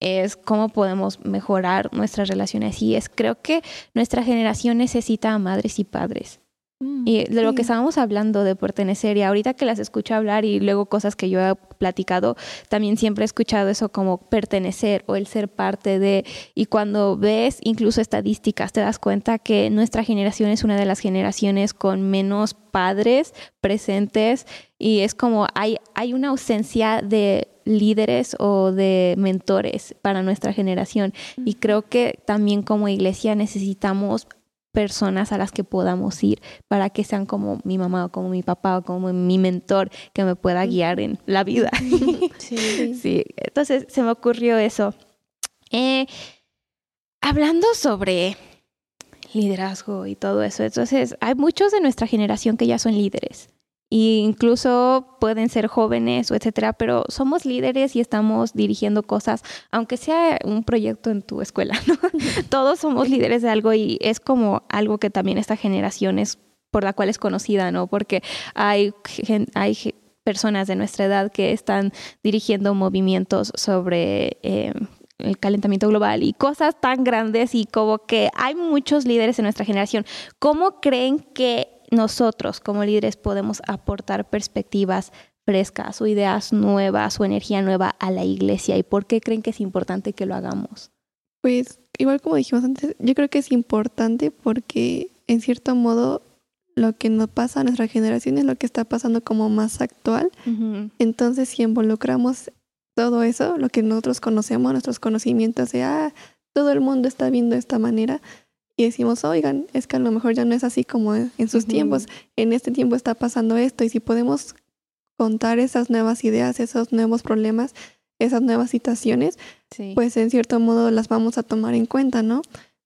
es cómo podemos mejorar nuestras relaciones. Y es, creo que nuestra generación necesita a madres y padres. Mm, y de lo que estábamos hablando de pertenecer, y ahorita que las escucho hablar y luego cosas que yo he platicado, también siempre he escuchado eso como pertenecer o el ser parte de, y cuando ves incluso estadísticas, te das cuenta que nuestra generación es una de las generaciones con menos padres presentes y es como hay, hay una ausencia de líderes o de mentores para nuestra generación. Y creo que también como iglesia necesitamos personas a las que podamos ir para que sean como mi mamá o como mi papá o como mi mentor que me pueda guiar en la vida. Sí. Entonces se me ocurrió eso. Eh, hablando sobre liderazgo y todo eso, entonces hay muchos de nuestra generación que ya son líderes incluso pueden ser jóvenes o etcétera, pero somos líderes y estamos dirigiendo cosas, aunque sea un proyecto en tu escuela, ¿no? Todos somos líderes de algo y es como algo que también esta generación es por la cual es conocida, ¿no? Porque hay, hay personas de nuestra edad que están dirigiendo movimientos sobre eh, el calentamiento global y cosas tan grandes y como que hay muchos líderes en nuestra generación. ¿Cómo creen que nosotros como líderes podemos aportar perspectivas frescas o ideas nuevas o energía nueva a la iglesia y por qué creen que es importante que lo hagamos? Pues igual como dijimos antes, yo creo que es importante porque en cierto modo lo que nos pasa a nuestra generación es lo que está pasando como más actual. Entonces si involucramos todo eso, lo que nosotros conocemos, nuestros conocimientos de, ah, todo el mundo está viendo de esta manera, y decimos, oigan, es que a lo mejor ya no es así como en sus tiempos, en este tiempo está pasando esto y si podemos contar esas nuevas ideas, esos nuevos problemas, esas nuevas situaciones, pues en cierto modo las vamos a tomar en cuenta, ¿no?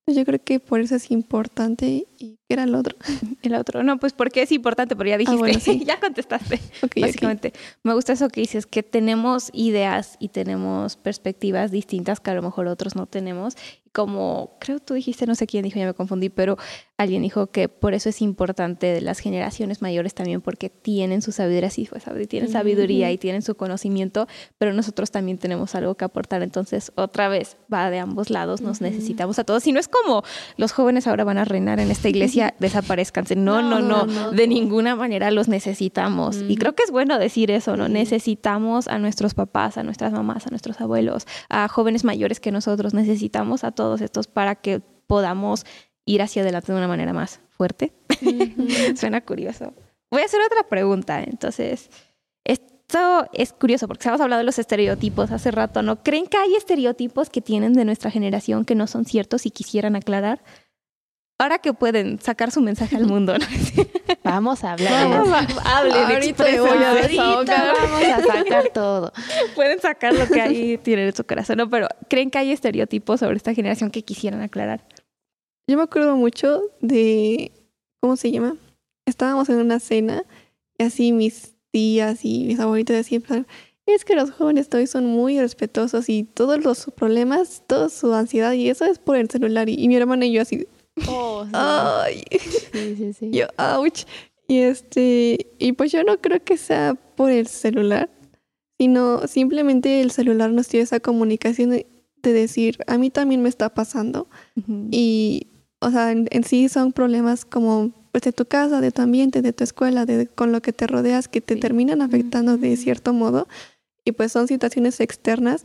Yo creo que por eso es importante ¿Y qué era el otro? El otro, no, pues porque es importante, pero ya dijiste, bueno, sí. ya contestaste. Ok, ok. Básicamente, me gusta eso que dices, que tenemos ideas y tenemos perspectivas distintas que a lo mejor otros no tenemos. Como creo tú dijiste, no sé quién dijo, ya me confundí, pero alguien dijo que por eso es importante de las generaciones mayores también, porque tienen su sabiduría, sí, pues tienen sabiduría y tienen su conocimiento, pero nosotros también tenemos algo que aportar. Entonces, otra vez, va de ambos lados, nos necesitamos a todos. Y no es como los jóvenes ahora van a reinar en esta iglesia, desaparezcanse. No, no, no, No, no, de ninguna manera los necesitamos. Y creo que es bueno decir eso, ¿no? Necesitamos a nuestros papás, a nuestras mamás, a nuestros abuelos, a jóvenes mayores que nosotros. Necesitamos a todos estos para que podamos ir hacia adelante de una manera más fuerte. Suena curioso. Voy a hacer otra pregunta. Entonces, esto es curioso porque hemos hablado de los estereotipos hace rato, ¿no? ¿Creen que hay estereotipos que tienen de nuestra generación que no son ciertos y quisieran aclarar? Ahora que pueden sacar su mensaje al mundo, ¿no? Vamos a hablar de Vamos, eso. Hablen, Ahorita me voy a expresen. desahogar. Vamos a sacar todo. Pueden sacar lo que ahí tienen en su corazón, ¿no? Pero ¿creen que hay estereotipos sobre esta generación que quisieran aclarar? Yo me acuerdo mucho de, ¿cómo se llama? Estábamos en una cena y así mis tías y mis abuelitos decían, "Pues, es que los jóvenes hoy son muy respetuosos y todos los problemas, toda su ansiedad y eso es por el celular. Y, y mi hermana y yo así, Oh, sí. ay, sí, sí, sí. yo, ouch. Y este, y pues yo no creo que sea por el celular, sino simplemente el celular nos dio esa comunicación de, de decir, a mí también me está pasando. Y, o sea, en, en sí son problemas como pues, de tu casa, de tu ambiente, de tu escuela, de con lo que te rodeas, que te Sí. terminan afectando de cierto modo. Y pues son situaciones externas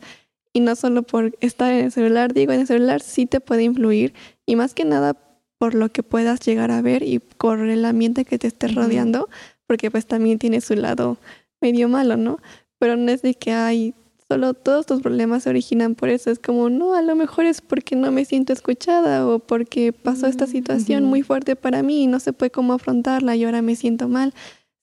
y no solo por estar en el celular. Digo, en el celular sí te puede influir y más que nada por lo que puedas llegar a ver y por el ambiente que te esté Ujú. rodeando, porque pues también tiene su lado medio malo, ¿no? Pero no es de que hay solo todos tus problemas se originan por eso. Es como, no, a lo mejor es porque no me siento escuchada o porque pasó esta situación ujú. muy fuerte para mí y no sé pues cómo afrontarla y ahora me siento mal,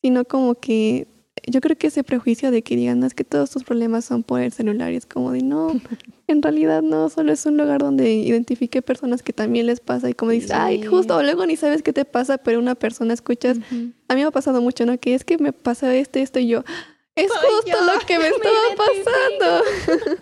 sino como que yo creo que ese prejuicio de que digan, no, es que todos tus problemas son por el celular y es como de, no, en realidad no, solo es un lugar donde identifique personas que también les pasa y como dices, ay, justo, luego ni sabes qué te pasa, pero una persona escuchas, a mí me ha pasado mucho, ¿no? Que es que me pasa esto, esto y yo, es justo yo, lo que me estaba pasando.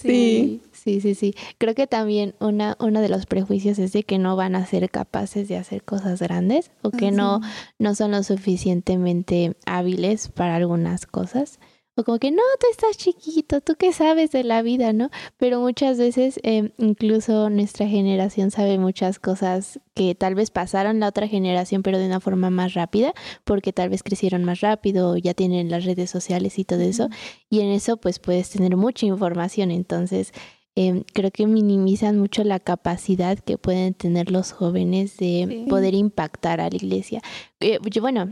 Sí, sí, sí, sí. Creo que también una, uno de los prejuicios es de que no van a ser capaces de hacer cosas grandes o que no, no son lo suficientemente hábiles para algunas cosas. O como que no, tú estás chiquito, tú qué sabes de la vida, ¿no? Pero muchas veces eh, incluso nuestra generación sabe muchas cosas que tal vez pasaron la otra generación, pero de una forma más rápida, porque tal vez crecieron más rápido, ya tienen las redes sociales y todo eso. Y en eso pues puedes tener mucha información. Entonces eh, creo que minimizan mucho la capacidad que pueden tener los jóvenes de Sí. poder impactar a la iglesia. Eh, yo, bueno,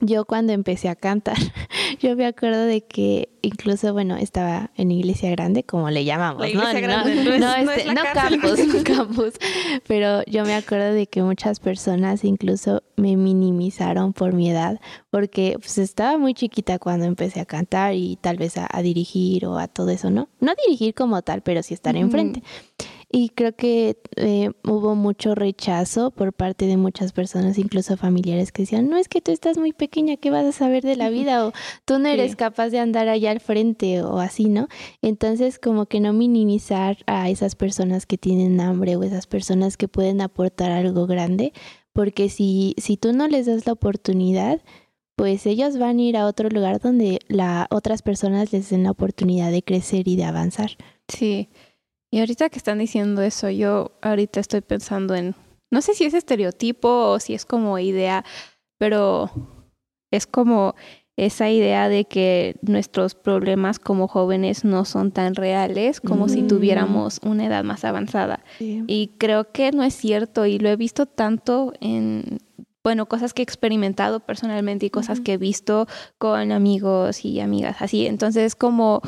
yo cuando empecé a cantar, yo me acuerdo de que incluso, bueno, estaba en iglesia grande, como le llamamos, La ¿no? iglesia grande, no es- no es este, la no cárcel. campus, no campus, pero yo me acuerdo de que muchas personas incluso me minimizaron por mi edad, porque pues estaba muy chiquita cuando empecé a cantar y tal vez a, a dirigir o a todo eso, ¿no? No dirigir como tal, pero sí estar enfrente. Y creo que eh, hubo mucho rechazo por parte de muchas personas, incluso familiares, que decían, no es que tú estás muy pequeña, ¿qué vas a saber de la vida? O tú no eres Sí. capaz de andar allá al frente o así, ¿no? Entonces, como que no minimizar a esas personas que tienen hambre o esas personas que pueden aportar algo grande, porque si, si tú no les das la oportunidad, pues ellos van a ir a otro lugar donde la, otras personas les den la oportunidad de crecer y de avanzar. Sí. Y ahorita que están diciendo eso, yo ahorita estoy pensando en, no sé si es estereotipo o si es como idea, pero es como esa idea de que nuestros problemas como jóvenes no son tan reales como si tuviéramos una edad más avanzada. Y creo que no es cierto y lo he visto tanto en, bueno, cosas que he experimentado personalmente y cosas que he visto con amigos y amigas así. Entonces es como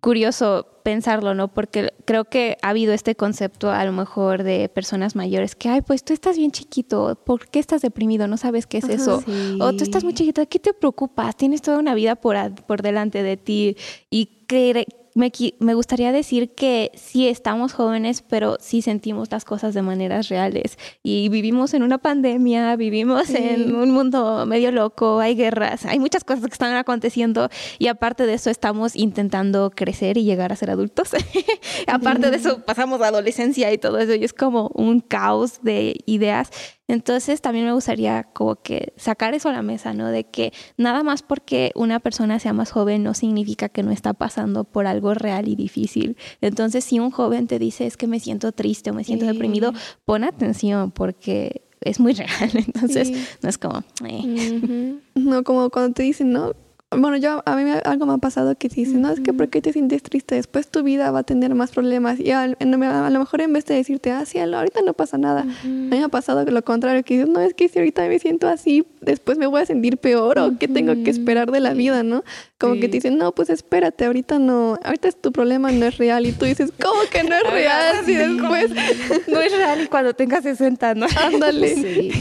curioso pensarlo, ¿no? Porque creo que ha habido este concepto a lo mejor de personas mayores que, ay, pues tú estás bien chiquito, ¿por qué estás deprimido? No sabes qué es Ajá. eso. O tú estás muy chiquita, ¿qué te preocupas? Tienes toda una vida por, por delante de ti y creer- me, me, gustaría decir que sí estamos jóvenes, pero sí sentimos las cosas de maneras reales. Y vivimos en una pandemia, vivimos en un mundo medio loco, hay guerras, hay muchas cosas que están aconteciendo y aparte de eso estamos intentando crecer y llegar a ser adultos. aparte de eso pasamos a adolescencia y todo eso y es como un caos de ideas. Entonces también me gustaría como que sacar eso a la mesa, ¿no? De que nada más porque una persona sea más joven no significa que no está pasando por algo real y difícil. Entonces si un joven te dice es que me siento triste o me siento deprimido, pon atención porque es muy real. Entonces no es como... Eh. No, como cuando te dicen, no, bueno, yo a mí algo me ha pasado que dice, no, es que ¿por qué te sientes triste? Después tu vida va a tener más problemas. Y a, lo mejor en vez de decirte, ah, sí, ahorita no pasa nada, a mí me ha pasado lo contrario, que dices, no, es que si ahorita me siento así, después me voy a sentir peor o qué tengo que esperar de la vida, ¿no? Como que te dicen, no, pues espérate, ahorita no, ahorita es tu problema no es real. Y tú dices, ¿cómo que no es real? Y después no es real y cuando tengas 60, ¿no? Ándale.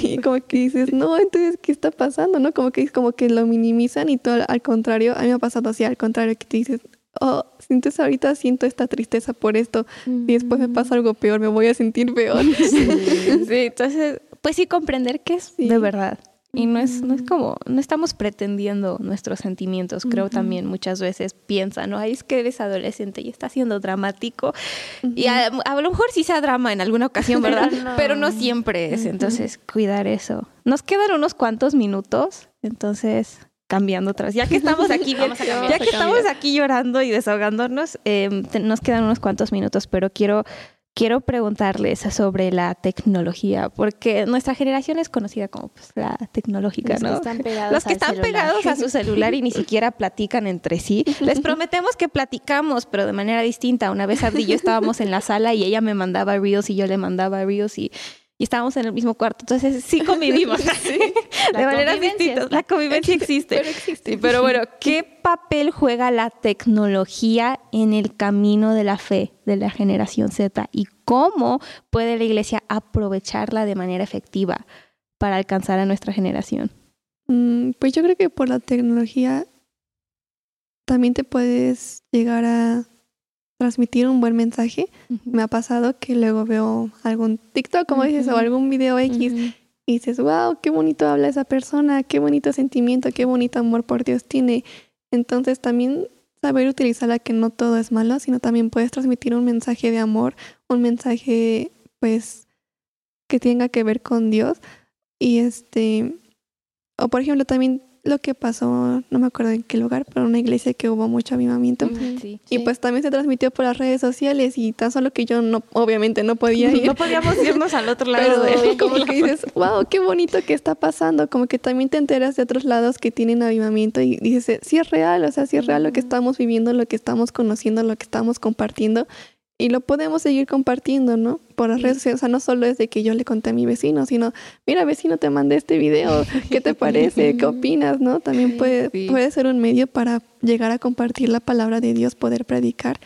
Y como que dices, no, entonces, ¿qué está pasando? ¿No? Como que, como que lo minimizan y todo al contrario, a mí me ha pasado así, al contrario, que te dices, oh, sientes ahorita siento esta tristeza por esto y después me pasa algo peor, me voy a sentir peor. Sí, entonces, pues sí comprender que es de verdad. Y no es, no es como, no estamos pretendiendo nuestros sentimientos. Creo también muchas veces piensan, no, Ay, es que eres adolescente y está siendo dramático. Y a, lo mejor sí sea drama en alguna ocasión, ¿verdad? Pero no siempre es. Entonces, cuidar eso. Nos quedan unos cuantos minutos. Entonces, cambiando otras. Ya que estamos aquí, ya que estamos aquí llorando y desahogándonos, em, nos quedan unos cuantos minutos, pero quiero quiero preguntarles sobre la tecnología, porque nuestra generación es conocida como pues, la tecnológica, Los ¿no? Que están pegados Los que están pegados a su celular y ni siquiera platican entre sí. Les prometemos que platicamos, pero de manera distinta. Una vez Abdi y yo estábamos en la sala y ella me mandaba reels y yo le mandaba reels y y estábamos en el mismo cuarto. Entonces sí convivimos ¿sí? de maneras distintas. La convivencia existe. Pero existe. pero bueno, ¿qué papel juega la tecnología en el camino de la fe de la generación Z y cómo puede la iglesia aprovecharla de manera efectiva para alcanzar a nuestra generación? Mm, pues yo creo que por la tecnología también te puedes llegar a transmitir un buen mensaje. Me ha pasado que luego veo algún TikTok, como dices, o algún video X y dices, wow, qué bonito habla esa persona, qué bonito sentimiento, qué bonito amor por Dios tiene. Entonces también saber utilizarla que no todo es malo, sino también puedes transmitir un mensaje de amor, un mensaje pues que tenga que ver con Dios. Y este, o por ejemplo también lo que pasó, no me acuerdo en qué lugar, pero una iglesia que hubo mucho avivamiento. y pues también se transmitió por las redes sociales y tan solo que yo no, obviamente no podía ir. No podíamos irnos al otro lado. de como que dices, wow, qué bonito que está pasando. Como que también te enteras de otros lados que tienen avivamiento y dices, sí es real, o sea, sí es real lo que estamos viviendo, lo que estamos conociendo, lo que estamos compartiendo y lo podemos seguir compartiendo, ¿no? Por las redes sociales. O sea, no solo es de que yo le conté a mi vecino, sino, mira, vecino, te mandé este video, ¿qué te parece? ¿Qué opinas? ¿No? También puede, puede ser un medio para llegar a compartir la palabra de Dios, poder predicar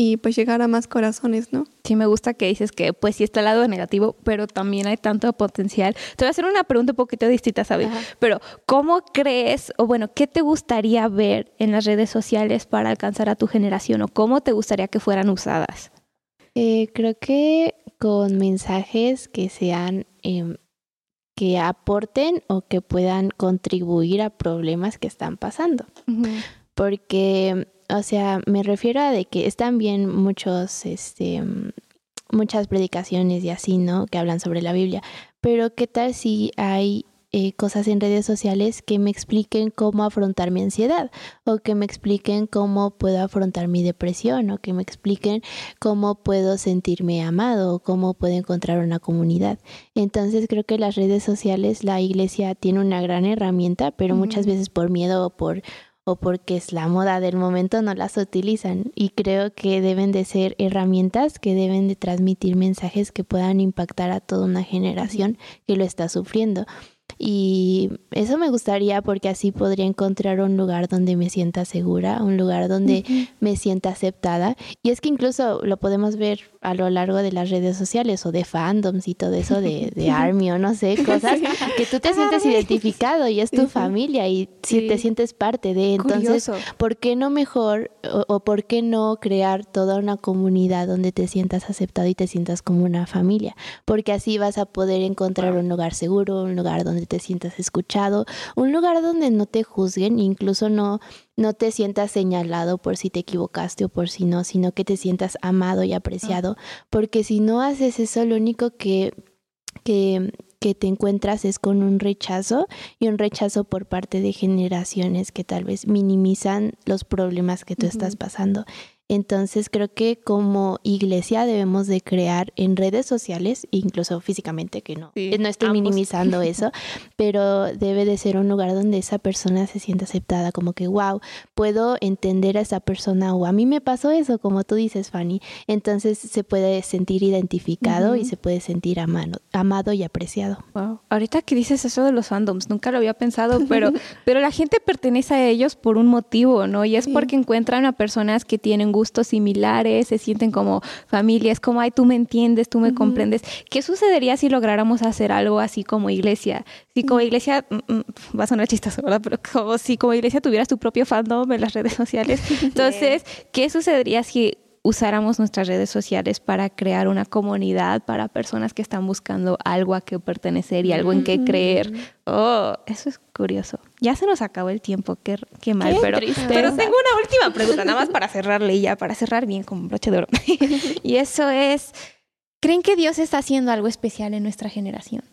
y pues llegar a más corazones, ¿no? Sí, me gusta que dices que pues sí está el lado negativo, pero también hay tanto potencial. Te voy a hacer una pregunta un poquito distinta, ¿sabes? Pero ¿cómo crees o bueno, qué te gustaría ver en las redes sociales para alcanzar a tu generación o cómo te gustaría que fueran usadas? Eh, creo que con mensajes que sean, em, que aporten o que puedan contribuir a problemas que están pasando. Porque, o sea, me refiero a de que están bien muchos, este, muchas predicaciones y así, ¿no? Que hablan sobre la Biblia. Pero ¿qué tal si hay eh, cosas en redes sociales que me expliquen cómo afrontar mi ansiedad o que me expliquen cómo puedo afrontar mi depresión o que me expliquen cómo puedo sentirme amado o cómo puedo encontrar una comunidad. Entonces creo que las redes sociales, la iglesia tiene una gran herramienta, pero muchas veces por miedo o por o porque es la moda del momento no las utilizan y creo que deben de ser herramientas que deben de transmitir mensajes que puedan impactar a toda una generación que lo está sufriendo. Y eso me gustaría porque así podría encontrar un lugar donde me sienta segura, un lugar donde me sienta aceptada. Y es que incluso lo podemos ver a lo largo de las redes sociales o de fandoms y todo eso de, de Army o no sé, cosas que tú te sientes identificado y es tu familia y si te sientes parte de. Entonces, ¿por qué no mejor o, o, por qué no crear toda una comunidad donde te sientas aceptado y te sientas como una familia? Porque así vas a poder encontrar un lugar seguro, un lugar donde te sientas escuchado, un lugar donde no te juzguen, incluso no no te sientas señalado por si te equivocaste o por si no, sino que te sientas amado y apreciado, porque si no haces eso, lo único que, que, que te encuentras es con un rechazo y un rechazo por parte de generaciones que tal vez minimizan los problemas que tú estás pasando. Entonces creo que como iglesia debemos de crear en redes sociales, incluso físicamente, que no, no estoy minimizando eso, pero debe de ser un lugar donde esa persona se sienta aceptada, como que, wow, puedo entender a esa persona o a mí me pasó eso, como tú dices, Fanny. Entonces se puede sentir identificado y se puede sentir amado, amado y apreciado. Wow. Ahorita que dices eso de los fandoms, nunca lo había pensado, pero, pero la gente pertenece a ellos por un motivo, ¿no? Y es porque encuentran a personas que tienen gustos similares, se sienten como familias, como, ay, tú me entiendes, tú me comprendes. ¿Qué sucedería si lográramos hacer algo así como iglesia? Si como iglesia, mm, mm, va a sonar chistoso, ¿verdad? Pero como si como iglesia tuvieras tu propio fandom en las redes sociales. Entonces, ¿qué sucedería si usáramos nuestras redes sociales para crear una comunidad para personas que están buscando algo a que pertenecer y algo en que creer. Oh, eso es curioso. Ya se nos acabó el tiempo, qué, qué mal, pero, pero tengo una última pregunta, nada más para cerrarle y ya, para cerrar bien con broche de oro. y eso es, ¿creen que Dios está haciendo algo especial en nuestra generación?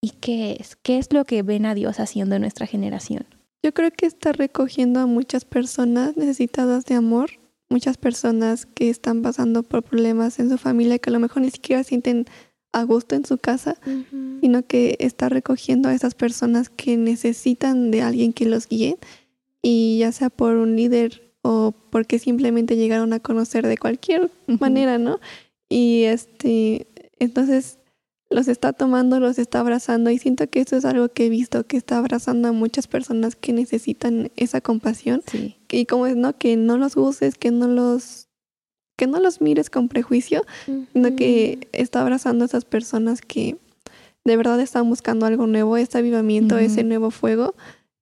¿Y qué es? ¿Qué es lo que ven a Dios haciendo en nuestra generación? Yo creo que está recogiendo a muchas personas necesitadas de amor muchas personas que están pasando por problemas en su familia que a lo mejor ni siquiera sienten a gusto en su casa, sino que está recogiendo a esas personas que necesitan de alguien que los guíe y ya sea por un líder o porque simplemente llegaron a conocer de cualquier manera, ¿no? Y este, entonces los está tomando, los está abrazando y siento que eso es algo que he visto, que está abrazando a muchas personas que necesitan esa compasión. Y como es, ¿no? Que no los uses, que no los que no los mires con prejuicio, sino que está abrazando a esas personas que de verdad están buscando algo nuevo, ese avivamiento, ese nuevo fuego.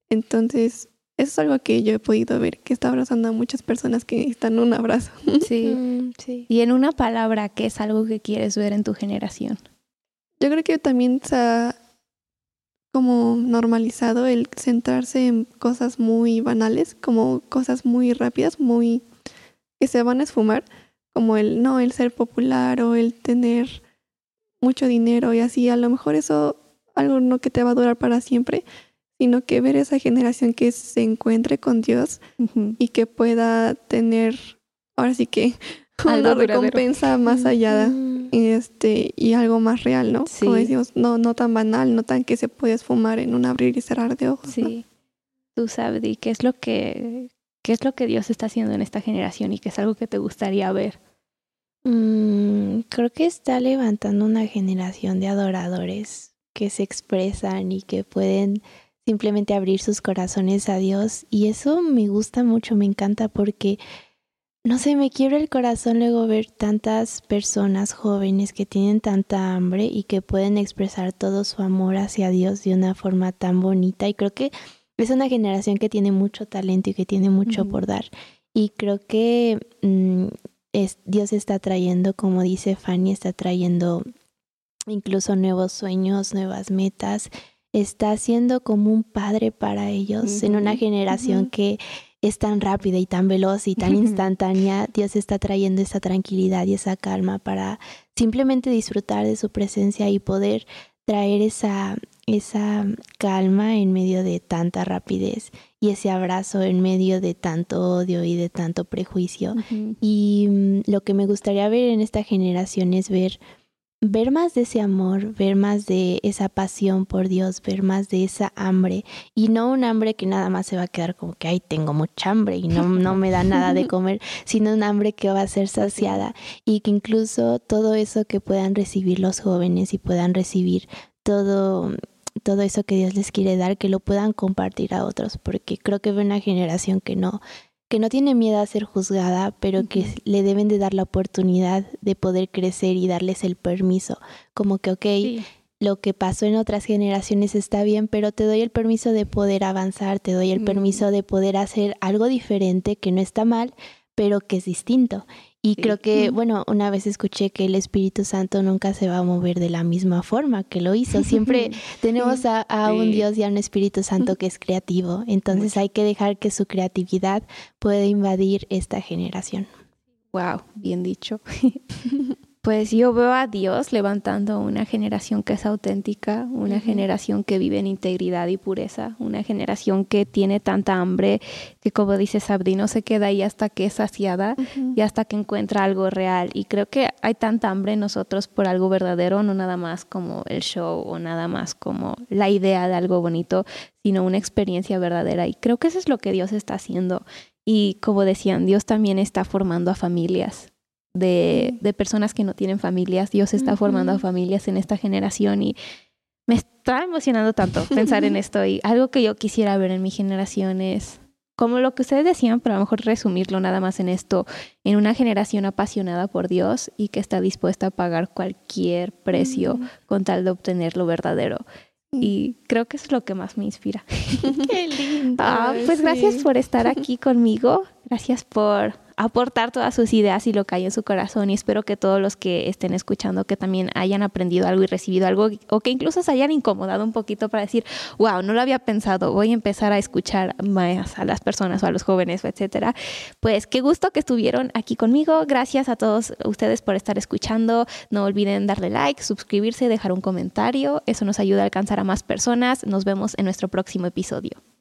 Entonces, eso es algo que yo he podido ver, que está abrazando a muchas personas que necesitan un abrazo. Sí, sí. Y en una palabra, ¿qué es algo que quieres ver en tu generación? Yo creo que también se ha como normalizado el centrarse en cosas muy banales, como cosas muy rápidas, muy que se van a esfumar, como el no, el ser popular o el tener mucho dinero y así, a lo mejor eso algo no que te va a durar para siempre, sino que ver esa generación que se encuentre con Dios y que pueda tener, ahora sí que una recompensa más allá este, y algo más real, ¿no? Como decimos, no, no tan banal, no tan que se puede esfumar en un abrir y cerrar de ojos. Sí. Tú sabes, ¿qué es lo que qué es lo que Dios está haciendo en esta generación y qué es algo que te gustaría ver? Mm, creo que está levantando una generación de adoradores que se expresan y que pueden simplemente abrir sus corazones a Dios y eso me gusta mucho, me encanta porque no sé, me quiebra el corazón luego ver tantas personas jóvenes que tienen tanta hambre y que pueden expresar todo su amor hacia Dios de una forma tan bonita. Y creo que es una generación que tiene mucho talento y que tiene mucho por dar. Y creo que mm, es, Dios está trayendo, como dice Fanny, está trayendo incluso nuevos sueños, nuevas metas. Está siendo como un padre para ellos en una generación que es tan rápida y tan veloz y tan instantánea, Dios está trayendo esa tranquilidad y esa calma para simplemente disfrutar de su presencia y poder traer esa, esa calma en medio de tanta rapidez y ese abrazo en medio de tanto odio y de tanto prejuicio. Y mm, lo que me gustaría ver en esta generación es ver ver más de ese amor, ver más de esa pasión por Dios, ver más de esa hambre. Y no un hambre que nada más se va a quedar como que ay tengo mucha hambre y no, no me da nada de comer, sino un hambre que va a ser saciada. Y que incluso todo eso que puedan recibir los jóvenes y puedan recibir todo todo eso que Dios les quiere dar, que lo puedan compartir a otros, porque creo que ve una generación que no que no tiene miedo a ser juzgada, pero que le deben de dar la oportunidad de poder crecer y darles el permiso, como que, ok, lo que pasó en otras generaciones está bien, pero te doy el permiso de poder avanzar, te doy el permiso de poder hacer algo diferente que no está mal, pero que es distinto. Y creo que, bueno, una vez escuché que el Espíritu Santo nunca se va a mover de la misma forma que lo hizo. Siempre tenemos a, un Dios y a un Espíritu Santo que es creativo. Entonces hay que dejar que su creatividad pueda invadir esta generación. Wow, bien dicho. pues yo veo a Dios levantando una generación que es auténtica, una generación que vive en integridad y pureza, una generación que tiene tanta hambre que como dice Sabdi, no se queda ahí hasta que es saciada y hasta que encuentra algo real. Y creo que hay tanta hambre en nosotros por algo verdadero, no nada más como el show o nada más como la idea de algo bonito, sino una experiencia verdadera. Y creo que eso es lo que Dios está haciendo. Y como decían, Dios también está formando a familias de, personas que no tienen familias. Dios está formando a familias en esta generación y me está emocionando tanto pensar en esto y algo que yo quisiera ver en mi generación es como lo que ustedes decían, pero a lo mejor resumirlo nada más en esto, en una generación apasionada por Dios y que está dispuesta a pagar cualquier precio con tal de obtener lo verdadero. Y creo que es lo que más me inspira. Qué lindo. Ah, pues gracias por estar aquí conmigo. Gracias por aportar todas sus ideas y lo que hay en su corazón y espero que todos los que estén escuchando que también hayan aprendido algo y recibido algo o que incluso se hayan incomodado un poquito para decir, wow, no lo había pensado, voy a empezar a escuchar más a las personas o a los jóvenes, etcétera. Pues qué gusto que estuvieron aquí conmigo. Gracias a todos ustedes por estar escuchando. No olviden darle like, suscribirse, dejar un comentario. Eso nos ayuda a alcanzar a más personas. Nos vemos en nuestro próximo episodio.